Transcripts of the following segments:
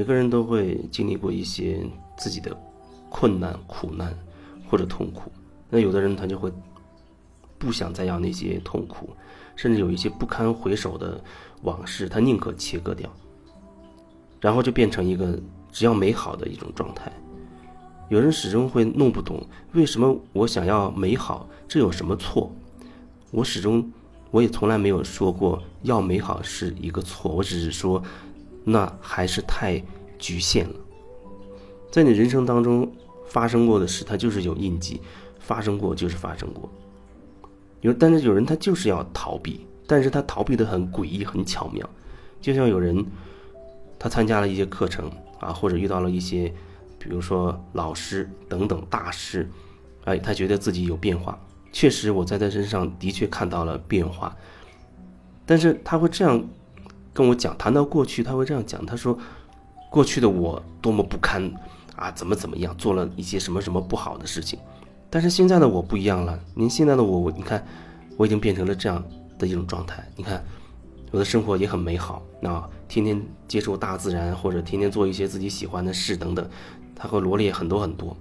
每个人都会经历过一些自己的困难、苦难或者痛苦。那有的人他就会不想再要那些痛苦，甚至有一些不堪回首的往事，他宁可切割掉，然后就变成一个只要美好的一种状态。有人始终会弄不懂，为什么我想要美好，这有什么错？我始终，我也从来没有说过要美好是一个错，我只是说，那还是太局限了。在你人生当中发生过的事，它就是有印记，发生过就是发生过。有，但是有人他就是要逃避，但是他逃避的很诡异，很巧妙。就像有人，他参加了一些课程啊，或者遇到了一些。比如说老师等等大师，哎，他觉得自己有变化，确实我在他身上的确看到了变化，但是他会这样跟我讲，谈到过去他会这样讲，他说过去的我多么不堪啊，怎么怎么样，做了一些什么什么不好的事情，但是现在的我不一样了，您现在的我，你看我已经变成了这样的一种状态，你看我的生活也很美好，那天天接触大自然，或者天天做一些自己喜欢的事等等。他会罗列很多很多，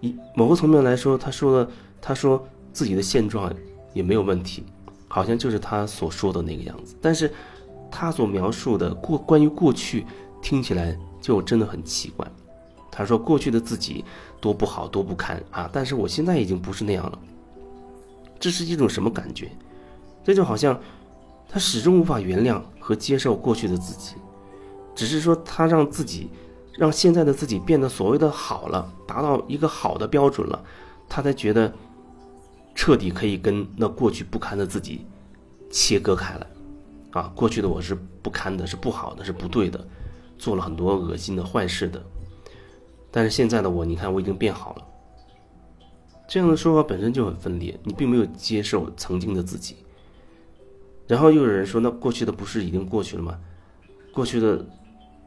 一某个层面来说，他说的，他说自己的现状也没有问题，好像就是他所说的那个样子。但是，他所描述的过关于过去，听起来就真的很奇怪。他说过去的自己多不好，多不堪啊！但是我现在已经不是那样了。这是一种什么感觉？这就好像他始终无法原谅和接受过去的自己，只是说他让自己。让现在的自己变得所谓的好了，达到一个好的标准了，他才觉得彻底可以跟那过去不堪的自己切割开来。啊，过去的我是不堪的，是不好的，是不对的，做了很多恶心的坏事的。但是现在的我，你看我已经变好了。这样的说法本身就很分裂，你并没有接受曾经的自己。然后又有人说，那过去的不是已经过去了吗？过去的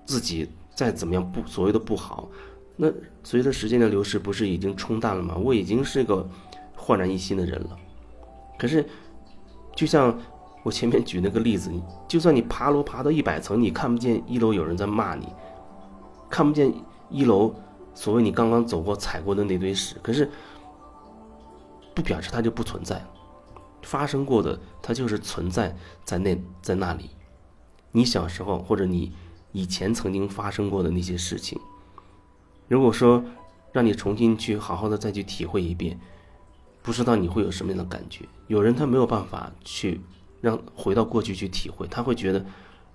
自己。再怎么样不所谓的不好，那随着时间的流逝，不是已经冲淡了吗？我已经是个焕然一新的人了。可是，就像我前面举那个例子，就算你爬楼爬到一百层，你看不见一楼有人在骂你，看不见一楼所谓你刚刚走过踩过的那堆屎，可是不表示它就不存在，发生过的它就是存在在那在那里。你小时候或者你。以前曾经发生过的那些事情，如果说让你重新去好好的再去体会一遍，不知道你会有什么样的感觉？有人他没有办法去让回到过去去体会，他会觉得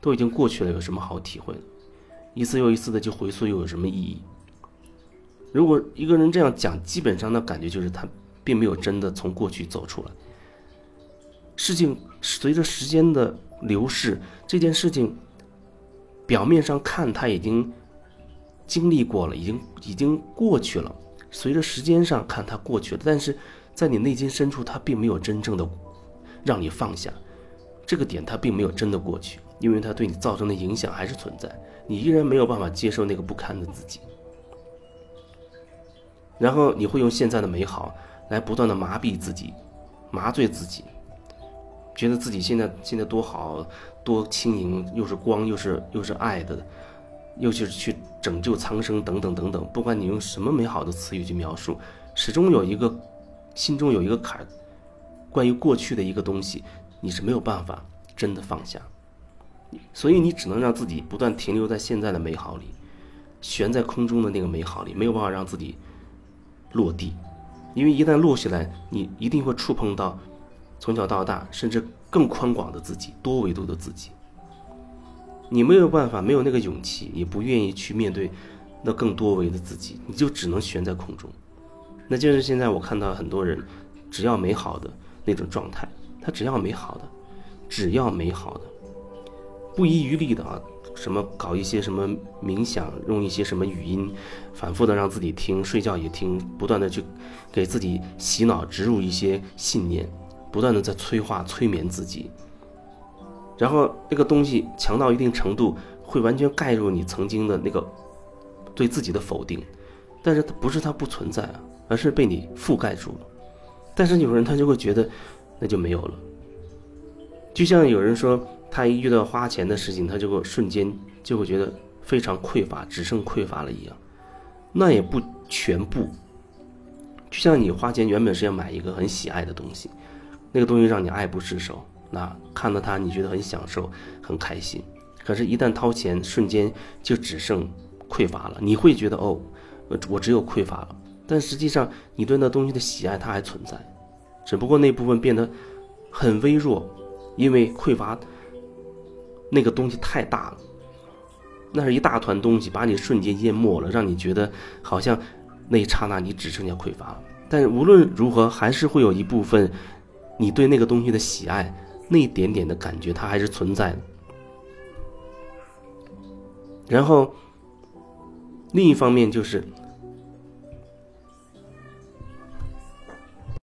都已经过去了，有什么好体会的？一次又一次的去回溯又有什么意义？如果一个人这样讲，基本上的感觉就是他并没有真的从过去走出来。事情随着时间的流逝，这件事情。表面上看他已经经历过了，已经已经过去了。随着时间上看他过去了，但是在你内心深处，他并没有真正的让你放下这个点，他并没有真的过去，因为他对你造成的影响还是存在，你依然没有办法接受那个不堪的自己。然后你会用现在的美好来不断的麻痹自己，麻醉自己。觉得自己现在现在多好，多轻盈，又是光，又是又是爱的，又是去拯救苍生等等等等。不管你用什么美好的词语去描述，始终有一个心中有一个坎，关于过去的一个东西，你是没有办法真的放下。所以你只能让自己不断停留在现在的美好里，悬在空中的那个美好里，没有办法让自己落地，因为一旦落下来，你一定会触碰到。从小到大，甚至更宽广的自己，多维度的自己，你没有办法，没有那个勇气，也不愿意去面对那更多维的自己，你就只能悬在空中。那就是现在我看到很多人，只要美好的那种状态，他只要美好的，只要美好的，不遗余力的啊，什么搞一些什么冥想，用一些什么语音，反复的让自己听，睡觉也听，不断的去给自己洗脑，植入一些信念。不断的在催化、催眠自己，然后那个东西强到一定程度，会完全盖入你曾经的那个对自己的否定，但是它不是它不存在啊，而是被你覆盖住了。但是有人他就会觉得那就没有了，就像有人说他一遇到花钱的事情，他就会瞬间就会觉得非常匮乏，只剩匮乏了一样。那也不全部，就像你花钱原本是要买一个很喜爱的东西，那个东西让你爱不释手，那看到它你觉得很享受、很开心。可是，一旦掏钱，瞬间就只剩匮乏了。你会觉得哦，我只有匮乏了。但实际上，你对那东西的喜爱它还存在，只不过那部分变得很微弱，因为匮乏。那个东西太大了，那是一大团东西，把你瞬间淹没了，让你觉得好像那一刹那你只剩下匮乏了。但无论如何，还是会有一部分你对那个东西的喜爱，那一点点的感觉，它还是存在的。然后另一方面就是。